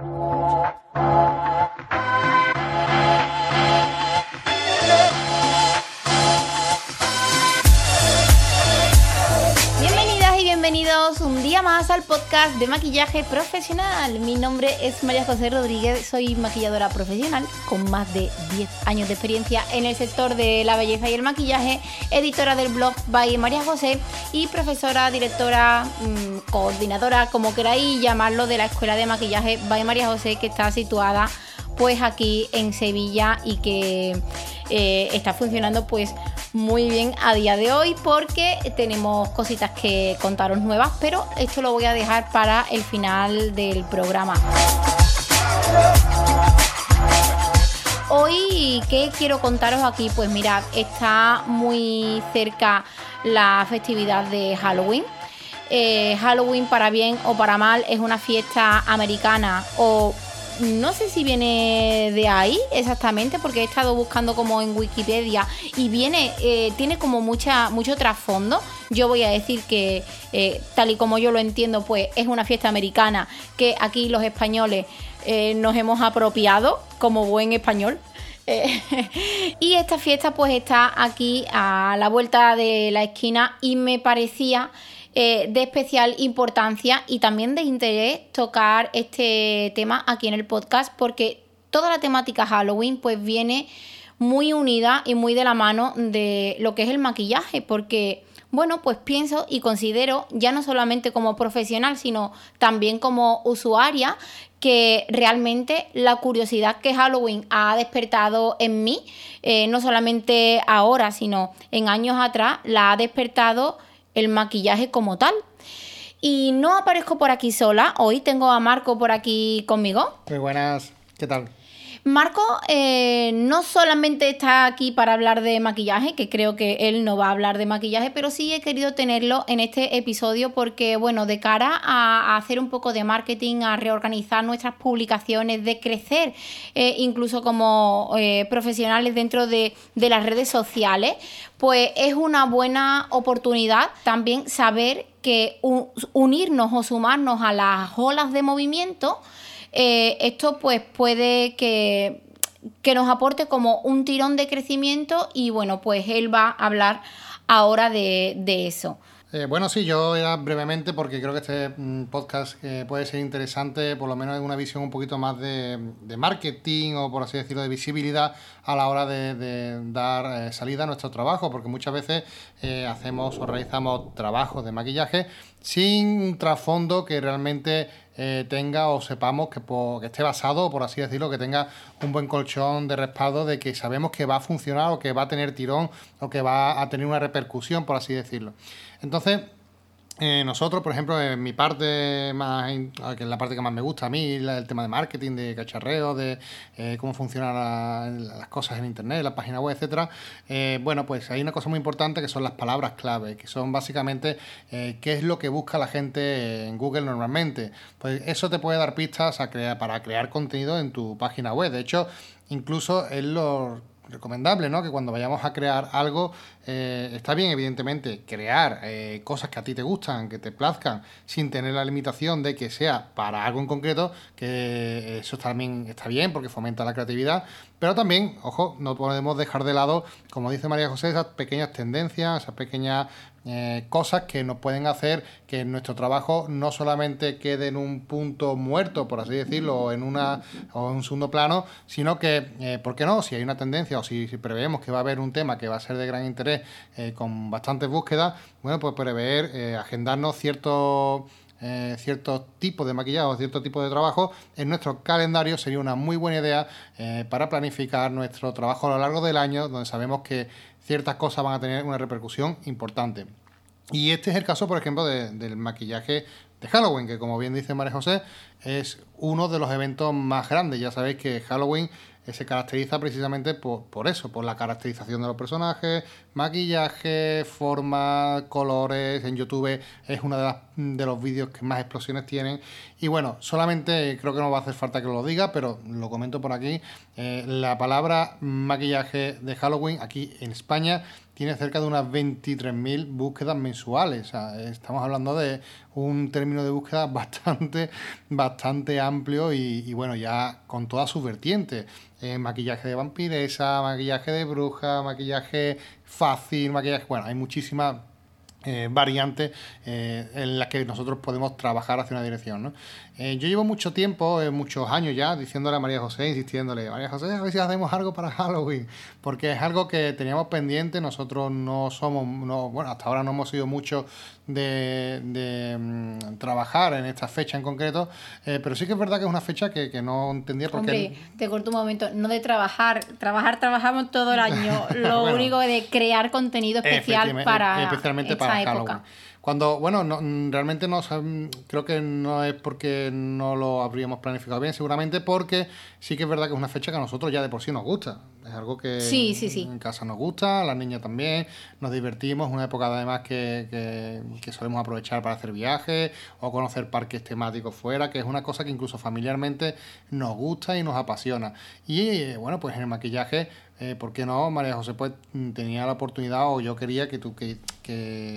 Thank you. Al podcast de maquillaje profesional. Mi nombre es María José Rodríguez, soy maquilladora profesional con más de 10 años de experiencia en el sector de la belleza y el maquillaje, editora del blog by María José y profesora, directora, mm, coordinadora, como queráis llamarlo, de la Escuela de Maquillaje by María José que está situada pues aquí en Sevilla y que eh, está funcionando pues muy bien a día de hoy porque tenemos cositas que contaros nuevas, pero esto lo voy a dejar para el final del programa. Hoy, ¿qué quiero contaros aquí? Pues mirad, está muy cerca la festividad de Halloween. Eh, Halloween, para bien o para mal, es una fiesta americana o no sé si viene de ahí exactamente, porque he estado buscando como en Wikipedia y viene, eh, tiene como mucha, mucho trasfondo. Yo voy a decir que, eh, tal y como yo lo entiendo, pues es una fiesta americana que aquí los españoles eh, nos hemos apropiado como buen español. y esta fiesta pues está aquí a la vuelta de la esquina y me parecía eh, de especial importancia y también de interés tocar este tema aquí en el podcast porque toda la temática Halloween pues viene muy unida y muy de la mano de lo que es el maquillaje porque bueno, pues pienso y considero, ya no solamente como profesional, sino también como usuaria, que realmente la curiosidad que Halloween ha despertado en mí, eh, no solamente ahora, sino en años atrás, la ha despertado el maquillaje como tal. Y no aparezco por aquí sola, hoy tengo a Marco por aquí conmigo. Muy buenas, ¿qué tal? Marco eh, no solamente está aquí para hablar de maquillaje, que creo que él no va a hablar de maquillaje, pero sí he querido tenerlo en este episodio porque, bueno, de cara a, hacer un poco de marketing, a reorganizar nuestras publicaciones, de crecer eh, incluso como eh, profesionales dentro de, de las redes sociales, pues es una buena oportunidad también saber que unirnos o sumarnos a las olas de movimiento eh, esto pues puede que, nos aporte como un tirón de crecimiento y bueno, pues él va a hablar ahora de, eso. Eh, bueno, sí, yo ya brevemente, porque creo que este mm, podcast eh, puede ser interesante, por lo menos en una visión un poquito más de, marketing o, por así decirlo, de visibilidad a la hora de, dar salida a nuestro trabajo, porque muchas veces hacemos o realizamos trabajos de maquillaje sin un trasfondo que realmente eh, tenga o sepamos que, que, esté basado, por así decirlo, que tenga un buen colchón de respaldo de que sabemos que va a funcionar o que va a tener tirón o que va a tener una repercusión, por así decirlo. Entonces, eh, nosotros, por ejemplo, en mi parte más, que es la parte que más me gusta a mí, el tema de marketing, de cacharreo, de eh, cómo funcionan las cosas en internet, la página web, etcétera. Eh, bueno, pues hay una cosa muy importante que son las palabras clave, que son básicamente qué es lo que busca la gente en Google normalmente. Pues eso te puede dar pistas a para crear contenido en tu página web. De hecho, incluso es lo recomendable, ¿no? Que cuando vayamos a crear algo, eh, está bien, evidentemente, crear eh, cosas que a ti te gustan, que te plazcan, sin tener la limitación de que sea para algo en concreto, que eso también está bien porque fomenta la creatividad, pero también, ojo, no podemos dejar de lado, como dice María José, esas pequeñas tendencias, esas pequeñas eh, cosas que nos pueden hacer que nuestro trabajo no solamente quede en un punto muerto, por así decirlo, o en, una, o en un segundo plano, sino que, eh, ¿por qué no? Si hay una tendencia o si, preveemos que va a haber un tema que va a ser de gran interés eh, con bastantes búsquedas, bueno, pues prever, agendarnos ciertos eh, ciertos tipos de maquillaje o cierto tipo de trabajo en nuestro calendario sería una muy buena idea eh, para planificar nuestro trabajo a lo largo del año, donde sabemos que ciertas cosas van a tener una repercusión importante. Y este es el caso, por ejemplo, del maquillaje de Halloween, que como bien dice María José, es uno de los eventos más grandes. Ya sabéis que Halloween se caracteriza precisamente por, eso, por la caracterización de los personajes, maquillaje, forma, colores. En YouTube es uno de, de los vídeos que más explosiones tienen. Y bueno, solamente creo que no va a hacer falta que lo diga, pero lo comento por aquí. Eh, la palabra maquillaje de Halloween aquí en España tiene cerca de unas 23.000 búsquedas mensuales. estamos hablando de un término de búsqueda bastante, bastante amplio y, bueno, ya con todas sus vertientes. Eh, maquillaje de vampiresa, maquillaje de bruja, maquillaje fácil, maquillaje... Bueno, hay muchísimas eh, variantes eh, en las que nosotros podemos trabajar hacia una dirección. ¿no? Eh, yo llevo mucho tiempo, muchos años ya, diciéndole a María José, insistiéndole, María José, a ver si hacemos algo para Halloween, porque es algo que teníamos pendiente, nosotros no somos, no, bueno, hasta ahora no hemos sido mucho de, mm, trabajar en esta fecha en concreto, pero sí que es verdad que es una fecha que, que no entendía por qué... Te corto un momento, no de trabajar, trabajar trabajamos todo el año, lo único de crear contenido especial para... Especialmente para cuando, bueno, no, realmente no creo que no es porque no lo habríamos planificado bien, seguramente porque sí que es verdad que es una fecha que a nosotros ya de por sí nos gusta. Es algo que en casa nos gusta, a las niñas también, nos divertimos, es una época además que, que, solemos aprovechar para hacer viajes o conocer parques temáticos fuera, que es una cosa que incluso familiarmente nos gusta y nos apasiona. Y eh, bueno, pues en el maquillaje eh, ¿por qué no? María José pues tenía la oportunidad o yo quería que tú que,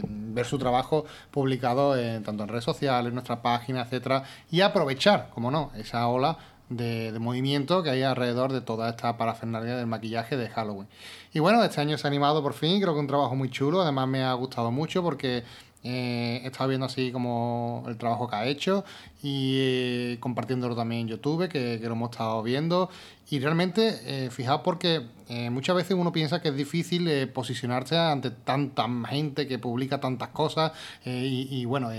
ver su trabajo publicado en, tanto en redes sociales, en nuestra página, etcétera, y aprovechar, como no, esa ola de, de, movimiento que hay alrededor de toda esta parafernalia del maquillaje de Halloween. Y bueno, este año se ha animado por fin, creo que un trabajo muy chulo, además me ha gustado mucho porque eh, he estado viendo así como el trabajo que ha hecho y eh, compartiéndolo también en YouTube, que, lo hemos estado viendo. Y realmente, eh, fijaos porque eh, muchas veces uno piensa que es difícil posicionarse ante tanta gente que publica tantas cosas y, bueno,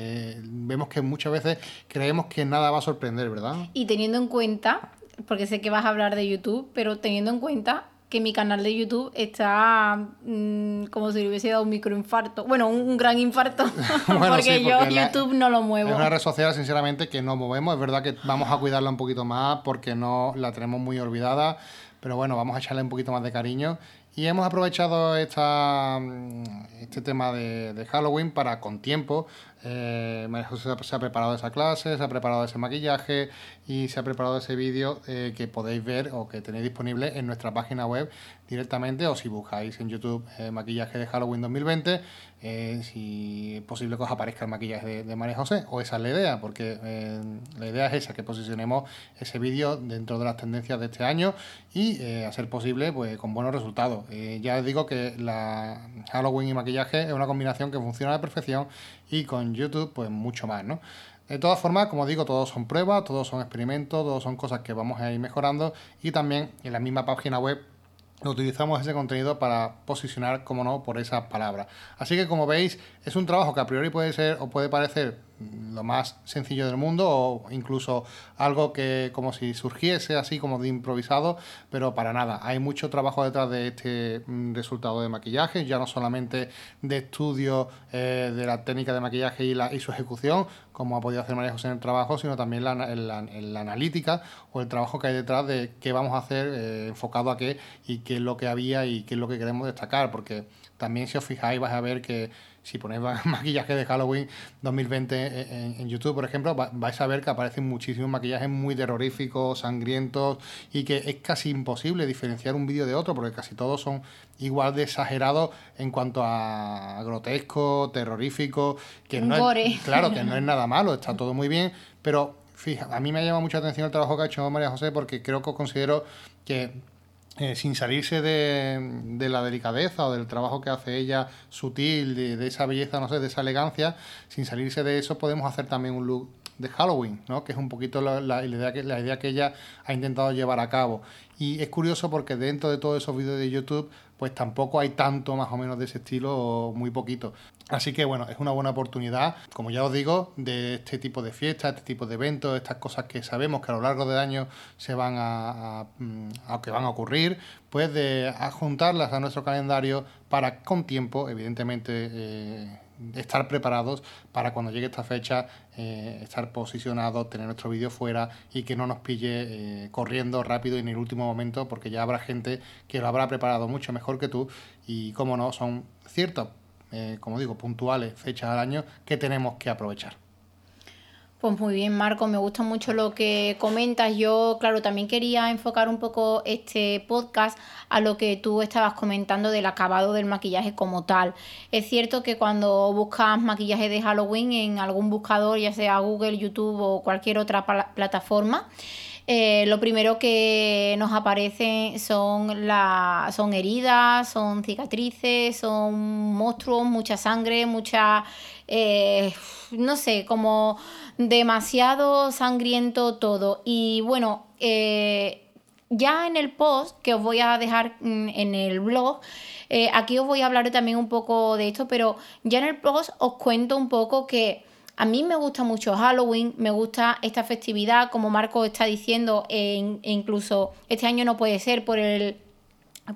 vemos que muchas veces creemos que nada va a sorprender, ¿verdad? Y teniendo en cuenta, porque sé que vas a hablar de YouTube, pero teniendo en cuenta que mi canal de YouTube está mm, como si le hubiese dado un microinfarto. Bueno, un, gran infarto. porque, yo YouTube no lo muevo. Es una red social, sinceramente, que no movemos. Es verdad que vamos a cuidarla un poquito más porque no la tenemos muy olvidada. Pero bueno, vamos a echarle un poquito más de cariño. Y hemos aprovechado esta, mm, este tema de, de Halloween para, con tiempo, eh, María José se ha preparado esa clase, se ha preparado ese maquillaje y se ha preparado ese vídeo eh, que podéis ver o que tenéis disponible en nuestra página web directamente o si buscáis en YouTube eh, maquillaje de Halloween 2020, eh, si es posible que os aparezca el maquillaje de, María José o esa es la idea, porque la idea es esa, que posicionemos ese vídeo dentro de las tendencias de este año y a ser posible pues con buenos resultados. ya os digo que la Halloween y maquillaje es una combinación que funciona a la perfección y con YouTube pues mucho más, ¿no? De todas formas, como digo, todos son pruebas, todos son experimentos, todos son cosas que vamos a ir mejorando y también en la misma página web utilizamos ese contenido para posicionar, como no, por esas palabras. Así que como veis, es un trabajo que a priori puede ser o puede parecer lo más sencillo del mundo o incluso algo que como si surgiese así como de improvisado, pero para nada. Hay mucho trabajo detrás de este mm, resultado de maquillaje, ya no solamente de estudio eh, de la técnica de maquillaje y, su ejecución, como ha podido hacer María José en el trabajo, sino también la, la, analítica o el trabajo que hay detrás de qué vamos a hacer eh, enfocado a qué y qué es lo que había y qué es lo que queremos destacar, porque también si os fijáis vais a ver que si ponéis maquillaje de Halloween 2020 en, YouTube, por ejemplo, vais a ver que aparecen muchísimos maquillajes muy terroríficos, sangrientos y que es casi imposible diferenciar un vídeo de otro porque casi todos son igual de exagerados en cuanto a grotesco, terrorífico, que no es, claro, que no es nada malo, está todo muy bien, pero fija, a mí me llama mucha atención el trabajo que ha hecho María José porque creo que considero que eh, sin salirse de, la delicadeza o del trabajo que hace ella sutil, de, esa belleza, no sé, de esa elegancia, sin salirse de eso podemos hacer también un look de Halloween, ¿no? que es un poquito la, idea que, la idea que ella ha intentado llevar a cabo. Y es curioso porque dentro de todos esos vídeos de YouTube, pues tampoco hay tanto más o menos de ese estilo, o muy poquito. Así que bueno, es una buena oportunidad, como ya os digo, de este tipo de fiestas, este tipo de eventos, estas cosas que sabemos que a lo largo del año se van a, mm, que van a ocurrir, pues de adjuntarlas a nuestro calendario para con tiempo, evidentemente, eh, estar preparados para cuando llegue esta fecha, eh, estar posicionados, tener nuestro vídeo fuera y que no nos pille eh, corriendo rápido en el último momento, porque ya habrá gente que lo habrá preparado mucho mejor que tú y, como no, son ciertas, como digo, puntuales fechas al año que tenemos que aprovechar. Pues muy bien, Marco, me gusta mucho lo que comentas. Yo, claro, también quería enfocar un poco este podcast a lo que tú estabas comentando del acabado del maquillaje como tal. Es cierto que cuando buscas maquillaje de Halloween en algún buscador, ya sea Google, YouTube o cualquier otra plataforma, eh, lo primero que nos aparece son, la, son heridas, son cicatrices, son monstruos, mucha sangre, mucha... Eh, no sé, como demasiado sangriento todo. Y bueno, eh, ya en el post que os voy a dejar mm, en el blog, aquí os voy a hablar también un poco de esto, pero ya en el post os cuento un poco que a mí me gusta mucho Halloween, me gusta esta festividad, como Marco está diciendo, e incluso este año no puede ser por el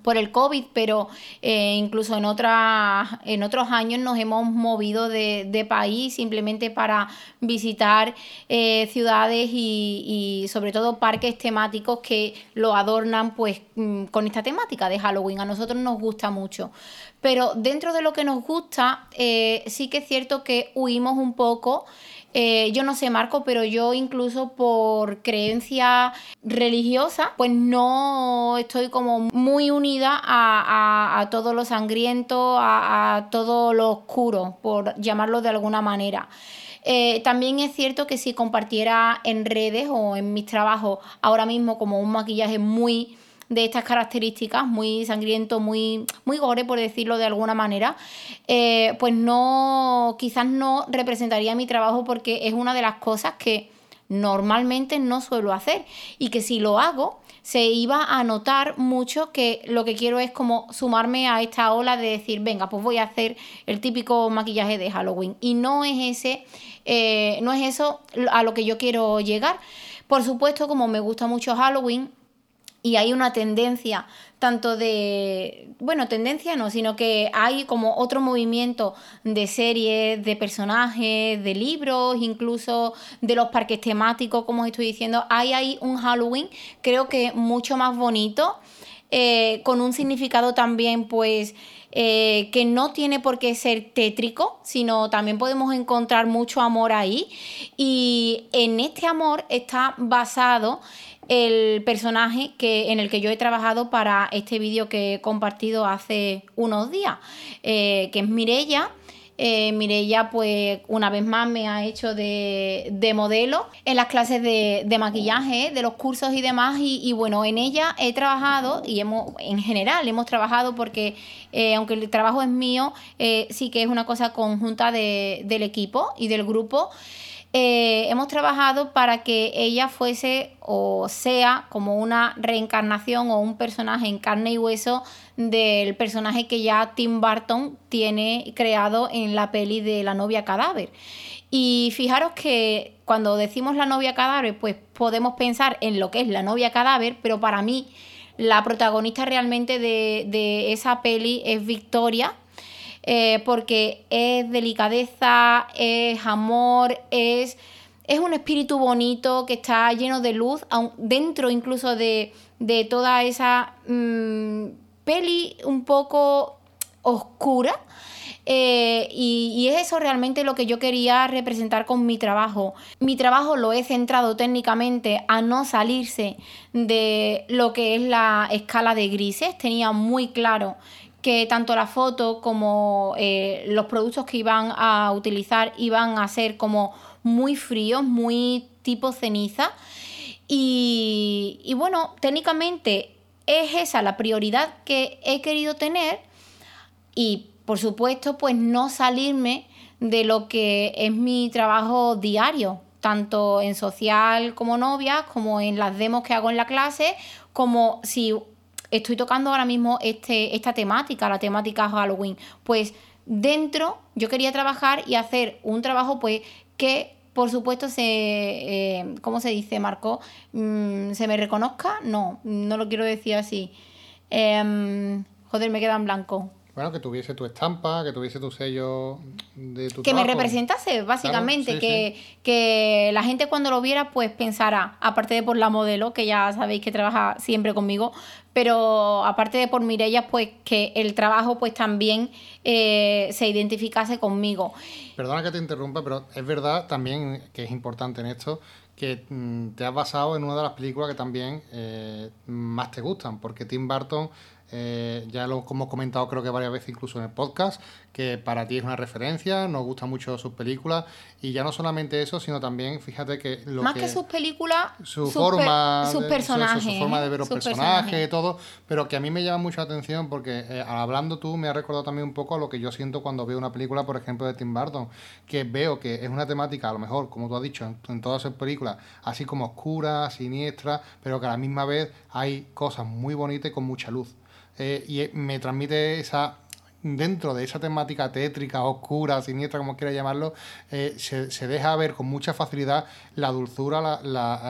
por el COVID, pero eh, incluso en, otras, en otros años nos hemos movido de, país simplemente para visitar eh, ciudades y, sobre todo parques temáticos que lo adornan pues mm, con esta temática de Halloween. A nosotros nos gusta mucho. Pero dentro de lo que nos gusta, eh, sí que es cierto que huimos un poco eh, yo no sé, Marco, pero yo incluso por creencia religiosa, pues no estoy como muy unida a, todo lo sangriento, a, todo lo oscuro, por llamarlo de alguna manera. Eh, también es cierto que si compartiera en redes o en mis trabajos ahora mismo como un maquillaje muy de estas características, muy sangriento, muy, muy gore, por decirlo de alguna manera, eh, pues no, quizás no representaría mi trabajo porque es una de las cosas que normalmente no suelo hacer y que si lo hago se iba a notar mucho que lo que quiero es como sumarme a esta ola de decir, venga, pues voy a hacer el típico maquillaje de Halloween. Y no es ese, eh, no es eso a lo que yo quiero llegar. Por supuesto, como me gusta mucho Halloween, y hay una tendencia tanto de, bueno, tendencia no, sino que hay como otro movimiento de series, de personajes, de libros, incluso de los parques temáticos, como os estoy diciendo, hay ahí un Halloween creo que mucho más bonito, eh, con un significado también pues... Eh, que no tiene por qué ser tétrico, sino también podemos encontrar mucho amor ahí. Y en este amor está basado el personaje que, en el que yo he trabajado para este vídeo que he compartido hace unos días, eh, que es Mirella. Eh, Mirella, pues una vez más me ha hecho de, modelo en las clases de, maquillaje, de los cursos y demás. Y, bueno, en ella he trabajado y hemos, en general hemos trabajado porque, eh, aunque el trabajo es mío, sí que es una cosa conjunta del equipo y del grupo. Eh, hemos trabajado para que ella fuese o sea como una reencarnación o un personaje en carne y hueso del personaje que ya Tim Burton tiene creado en la peli de La novia cadáver. Y fijaros que cuando decimos la novia cadáver, pues podemos pensar en lo que es la novia cadáver, pero para mí la protagonista realmente de, de esa peli es Victoria, eh, porque es delicadeza, es amor, es, es un espíritu bonito que está lleno de luz, dentro incluso de, toda esa mm, peli un poco oscura. Eh, y, y, es eso realmente lo que yo quería representar con mi trabajo. Mi trabajo lo he centrado técnicamente a no salirse de lo que es la escala de grises. Tenía muy claro que tanto la foto como eh, los productos que iban a utilizar iban a ser como muy fríos, muy tipo ceniza. Y, y bueno, técnicamente es esa la prioridad que he querido tener y por supuesto pues no salirme de lo que es mi trabajo diario, tanto en social como novia, como en las demos que hago en la clase, como si estoy tocando ahora mismo este, esta temática, la temática Halloween. Pues dentro yo quería trabajar y hacer un trabajo pues que por supuesto se, eh, ¿cómo se dice, Marco? Mm, ¿Se me reconozca? No, no lo quiero decir así. Em, joder, me queda en blanco. Bueno, que tuviese tu estampa, que tuviese tu sello de tu Que me representase, básicamente, que, que la gente cuando lo viera, pues pensara, aparte de por la modelo, que ya sabéis que trabaja siempre conmigo, pero aparte de por Mirella, pues que el trabajo pues también eh, se identificase conmigo. Perdona que te interrumpa, pero es verdad también que es importante en esto que mm, te has basado en una de las películas que también eh, más te gustan, porque Tim Burton eh, ya lo hemos comentado creo que varias veces incluso en el podcast, que para ti es una referencia, nos gustan mucho sus películas y ya no solamente eso, sino también, fíjate que lo Más que, sus películas, su forma, sus personajes, su, forma de ver los personajes y todo, pero que a mí me llama mucho la atención porque eh, hablando tú me ha recordado también un poco a lo que yo siento cuando veo una película, por ejemplo, de Tim Burton, que veo que es una temática, a lo mejor, como tú has dicho, en todas sus películas, así como oscura, siniestra, pero que a la misma vez hay cosas muy bonitas y con mucha luz. Eh, y me transmite esa dentro de esa temática tétrica, oscura, siniestra, como quiera llamarlo, eh, se, deja ver con mucha facilidad la dulzura la,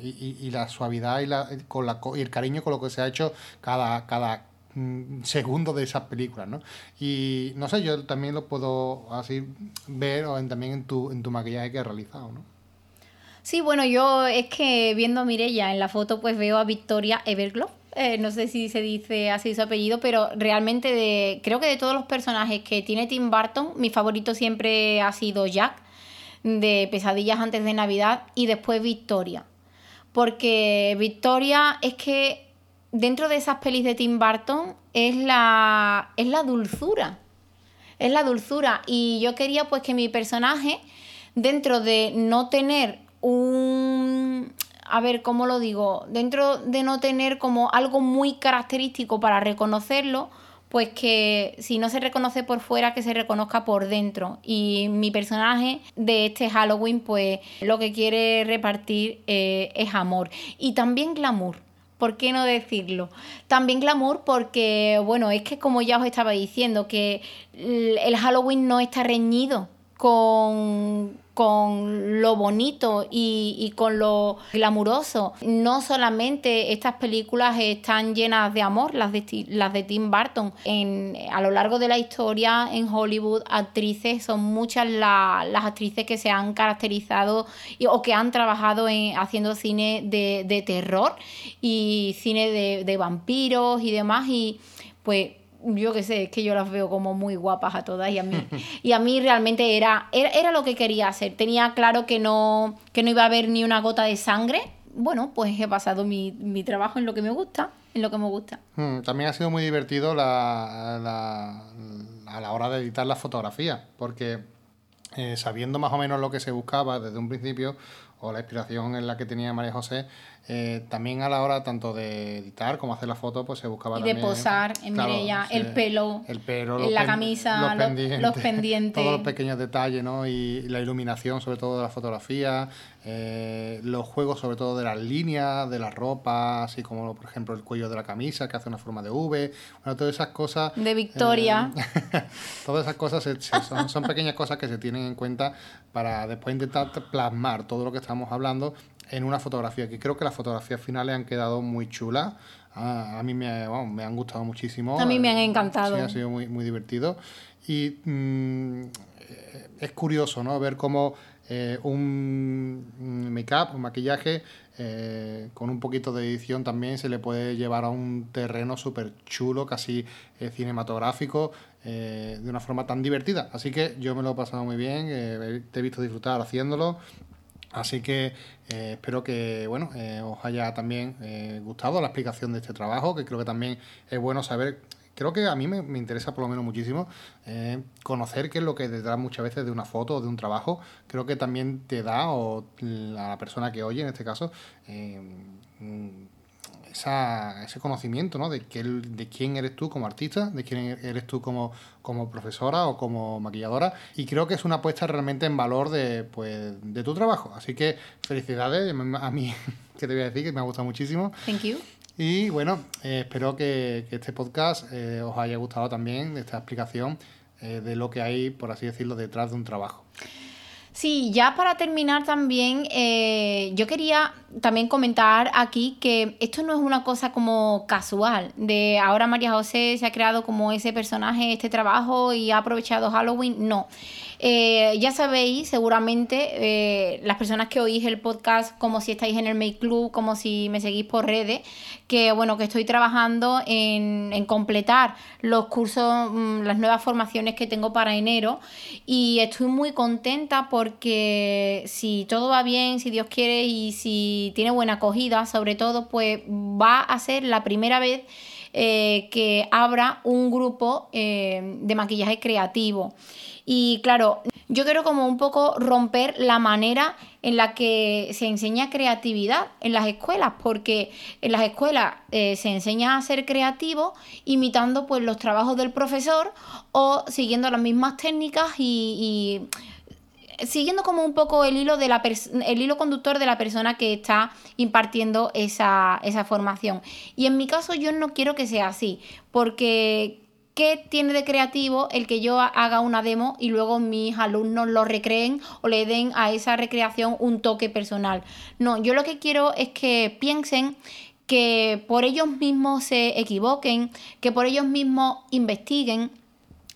eh, y, la suavidad y, la, con la, y el cariño con lo que se ha hecho cada, cada mm, segundo de esas películas, ¿no? Y no sé, yo también lo puedo así ver o también en tu, en tu maquillaje que has realizado, ¿no? Sí, bueno, yo es que viendo a Mirella en la foto, pues veo a Victoria Everglow eh, no sé si se dice así su apellido, pero realmente de, creo que de todos los personajes que tiene Tim Burton, mi favorito siempre ha sido Jack, de Pesadillas antes de Navidad, y después Victoria. Porque Victoria es que dentro de esas pelis de Tim Burton es la, es la dulzura. Es la dulzura. Y yo quería pues que mi personaje, dentro de no tener un, a ver, ¿cómo lo digo? Dentro de no tener como algo muy característico para reconocerlo, pues que si no se reconoce por fuera, que se reconozca por dentro. Y mi personaje de este Halloween, pues lo que quiere repartir eh, es amor. Y también glamour. ¿Por qué no decirlo? También glamour porque, bueno, es que como ya os estaba diciendo, que el Halloween no está reñido con, con lo bonito y, con lo glamuroso. No solamente estas películas están llenas de amor, las de, las de Tim Burton. En, a lo largo de la historia en Hollywood, actrices, son muchas las actrices que se han caracterizado o que han trabajado en, haciendo cine de, terror y cine de, de vampiros y demás. Y pues yo qué sé, es que yo las veo como muy guapas a todas y a mí, y a mí realmente era, era, lo que quería hacer. Tenía claro que no, que no iba a haber ni una gota de sangre. Bueno, pues he pasado mi, mi trabajo en lo que me gusta, en lo que me gusta. Hmm, también ha sido muy divertido la, a la hora de editar la fotografía, porque eh, sabiendo más o menos lo que se buscaba desde un principio, o la inspiración en la que tenía María José, eh, también a la hora tanto de editar como hacer la foto, pues se buscaba y de posar en Mireia, el pelo, el pelo la camisa, los pendientes, todos los pequeños detalles, ¿no? Y la iluminación, sobre todo de la fotografía, eh, los juegos, sobre todo de las líneas, de la ropa, así como por ejemplo el cuello de la camisa que hace una forma de V, bueno, todas esas cosas. De Victoria. Eh, todas esas cosas son, son pequeñas cosas que se tienen en cuenta para después intentar plasmar todo lo que estamos hablando en una fotografía, que creo que las fotografías finales han quedado muy chulas. A, mí me, me, han gustado muchísimo. A mí me han encantado. Sí, ha sido muy, muy divertido. Y mm, es curioso, ¿no? Ver cómo eh, un make-up, un maquillaje, eh, con un poquito de edición también se le puede llevar a un terreno súper chulo, casi eh, cinematográfico, de una forma tan divertida. Así que yo me lo he pasado muy bien, te he visto disfrutar haciéndolo Así que eh, espero que bueno eh, os haya también eh, gustado la explicación de este trabajo, que creo que también es bueno saber. Creo que a mí me, interesa por lo menos muchísimo conocer qué es lo que detrás muchas veces de una foto o de un trabajo. Creo que también te da, o a la persona que oye en este caso, esa, ese conocimiento ¿no? de, que, de quién eres tú como artista, de quién eres tú como, como profesora o como maquilladora. Y creo que es una apuesta realmente en valor de, pues, de tu trabajo. Así que felicidades a mí, que te voy a decir, que me ha gustado muchísimo. Thank you. Y bueno, eh, espero que, este podcast eh, os haya gustado también, esta explicación eh, de lo que hay, por así decirlo, detrás de un trabajo. Sí, ya para terminar también, eh, yo quería también comentar aquí que esto no es una cosa como casual, de ahora María José se ha creado como ese personaje, este trabajo y ha aprovechado Halloween, no. Eh, ya sabéis, seguramente, eh, las personas que oís el podcast, como si estáis en el Make Club, como si me seguís por redes, que bueno, que estoy trabajando en, en completar los cursos, mm, las nuevas formaciones que tengo para enero. Y estoy muy contenta porque si todo va bien, si Dios quiere y si tiene buena acogida, sobre todo, pues va a ser la primera vez eh, que abra un grupo de maquillaje creativo. Y claro, yo quiero como un poco romper la manera en la que se enseña creatividad en las escuelas, porque en las escuelas eh, se enseña a ser creativo imitando pues los trabajos del profesor o siguiendo las mismas técnicas y, siguiendo como un poco el hilo de la el hilo conductor de la persona que está impartiendo esa, esa formación. Y en mi caso yo no quiero que sea así, porque ¿Qué tiene de creativo el que yo haga una demo y luego mis alumnos lo recreen o le den a esa recreación un toque personal? No, yo lo que quiero es que piensen que por ellos mismos se equivoquen, que por ellos mismos investiguen.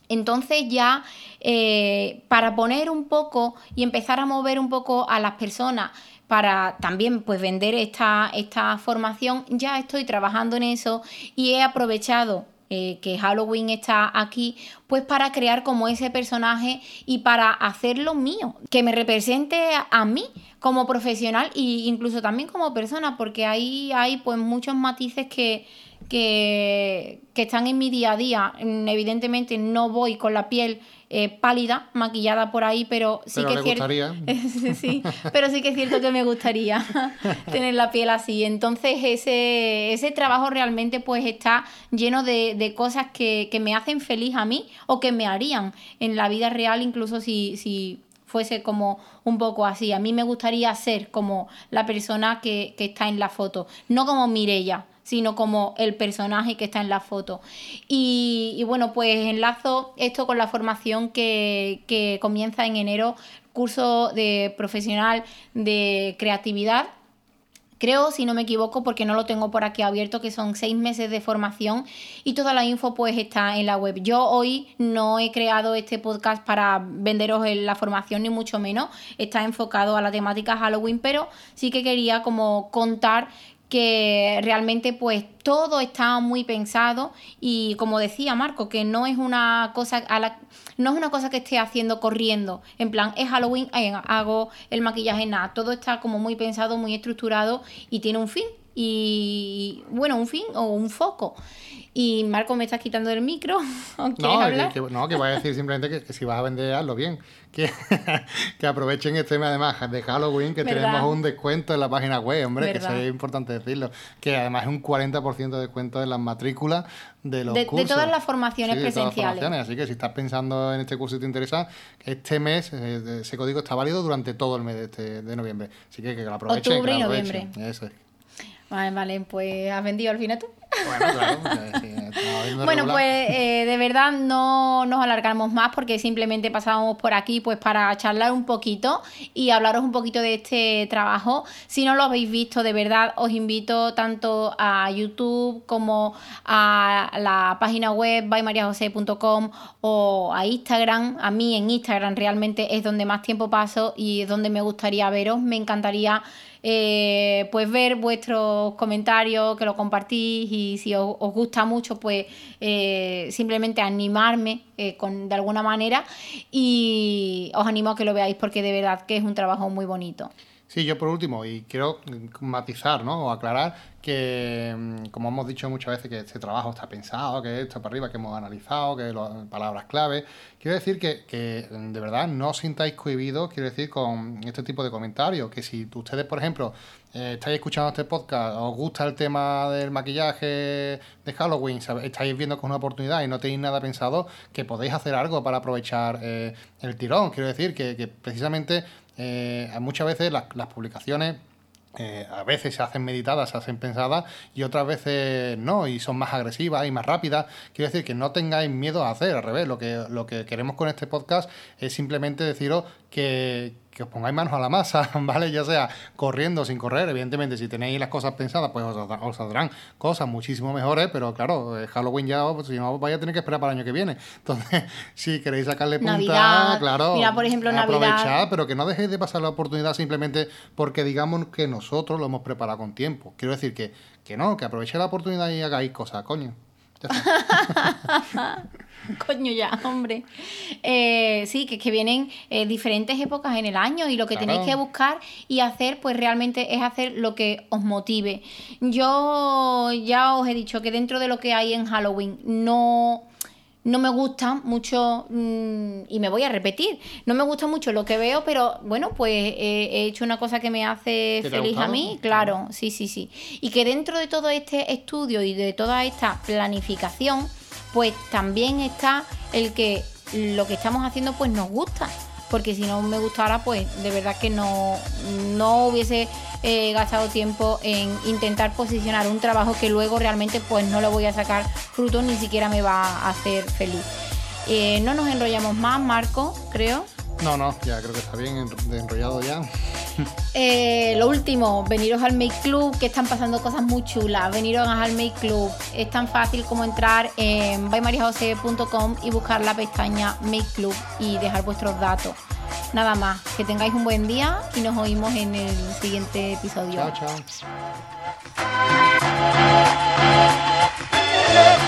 Entonces ya eh, para poner un poco y empezar a mover un poco a las personas para también pues vender esta, esta formación, ya estoy trabajando en eso y he aprovechado eh, que Halloween está aquí, pues para crear como ese personaje y para hacerlo mío, que me represente a, mí como profesional e incluso también como persona, porque ahí hay pues muchos matices que, que, que están en mi día a día. Evidentemente no voy con la piel eh, pálida, maquillada por ahí, pero sí que es cierto. sí, pero sí que es cierto que me gustaría tener la piel así. Entonces, ese, ese trabajo realmente pues está lleno de, cosas que, me hacen feliz a mí o que me harían en la vida real, incluso si, si fuese como un poco así. A mí me gustaría ser como la persona que, que está en la foto, no como Mirella sino como el personaje que está en la foto. Y, bueno, pues enlazo esto con la formación que, comienza en enero, curso de profesional de creatividad creo, si no me equivoco, porque no lo tengo por aquí abierto, que son seis meses de formación y toda la info pues está en la web. Yo hoy no he creado este podcast para venderos la formación, ni mucho menos. Está enfocado a la temática Halloween, pero sí que quería como contar que realmente pues todo está muy pensado y como decía Marco, que no es una cosa a la, no es una cosa que esté haciendo corriendo, en plan es Halloween, eh, hago el maquillaje, nada, todo está como muy pensado, muy estructurado y tiene un fin y bueno, un fin o un foco. Y Marco, me estás quitando el micro. no, hablar? Que, no, que voy a decir simplemente que, si vas a vender, hazlo bien. Que, que aprovechen este mes además de Halloween, que tenemos un descuento en la página web, hombre, que es importante decirlo. Que además es un 40% de descuento en las matrículas de los cursos. De todas las formaciones presenciales. Así que si estás pensando en este curso y te interesa, este mes, eh, ese código está válido durante todo el mes de, este, de noviembre. Así que que lo aprovechen. Octubre y noviembre. Eso es. Vale, vale, pues has vendido al final tú. Bueno, claro. bueno, pues eh, de verdad no nos alargamos más porque simplemente pasábamos por aquí pues para charlar un poquito y hablaros un poquito de este trabajo. Si no lo habéis visto, de verdad os invito tanto a YouTube como a la página web bymariajose.com o a Instagram. A mí en Instagram realmente es donde más tiempo paso y es donde me gustaría veros. Me encantaría eh, pues ver vuestros comentarios, que lo compartís y si os, gusta mucho, pues eh, simplemente animarme eh, con, de alguna manera y os animo a que lo veáis porque de verdad que es un trabajo muy bonito. Sí, yo por último, y quiero matizar ¿no? o aclarar que, mm, como hemos dicho muchas veces, que este trabajo está pensado, que esto para arriba, que hemos analizado, que las palabras clave. Quiero decir que, que de verdad no os sintáis cohibidos, quiero decir, con este tipo de comentarios. Que si ustedes, por ejemplo, eh, estáis escuchando este podcast, os gusta el tema del maquillaje de Halloween, estáis viendo con una oportunidad y no tenéis nada pensado, que podéis hacer algo para aprovechar eh, el tirón. Quiero decir que, que precisamente eh, muchas veces las, publicaciones eh, a veces se hacen meditadas, se hacen pensadas y otras veces no, y son más agresivas y más rápidas. Quiero decir que no tengáis miedo a hacer, al revés. Lo que, lo que queremos con este podcast es simplemente deciros que, que os pongáis manos a la masa, ¿vale? Ya sea corriendo o sin correr. Evidentemente, si tenéis las cosas pensadas, pues os, saldrán cosas muchísimo mejores, pero claro, eh, Halloween ya, pues, si no, vais a tener que esperar para el año que viene. Entonces, si queréis sacarle punta, claro, Mira, por ejemplo, aprovechad, pero que no dejéis de pasar la oportunidad simplemente porque digamos que nosotros lo hemos preparado con tiempo. Quiero decir que, que no, que aprovechéis la oportunidad y hagáis cosas, coño. Coño ya, hombre. Eh, sí, que, que vienen eh, diferentes épocas en el año y lo que tenéis que buscar y hacer, pues realmente es hacer lo que os motive. Yo ya os he dicho que dentro de lo que hay en Halloween no no me gusta mucho, mm, y me voy a repetir, no me gusta mucho lo que veo, pero bueno, pues he hecho una cosa que me hace feliz a mí, claro, sí, sí, sí. Y que dentro de todo este estudio y de toda esta planificación, pues también está el que lo que estamos haciendo pues nos gusta porque si no me gustara, pues de verdad que no, no hubiese eh, gastado tiempo en intentar posicionar un trabajo que luego realmente pues no lo voy a sacar fruto, ni siquiera me va a hacer feliz. Eh, no nos enrollamos más, Marco, creo. No, no, ya creo que está bien enrollado ya. Eh, lo último, veniros al Make Club, que están pasando cosas muy chulas. Veniros al Make Club. Es tan fácil como entrar en bymariajose.com y buscar la pestaña Make Club y dejar vuestros datos. Nada más, que tengáis un buen día y nos oímos en el siguiente episodio. Chao, chao. Eh.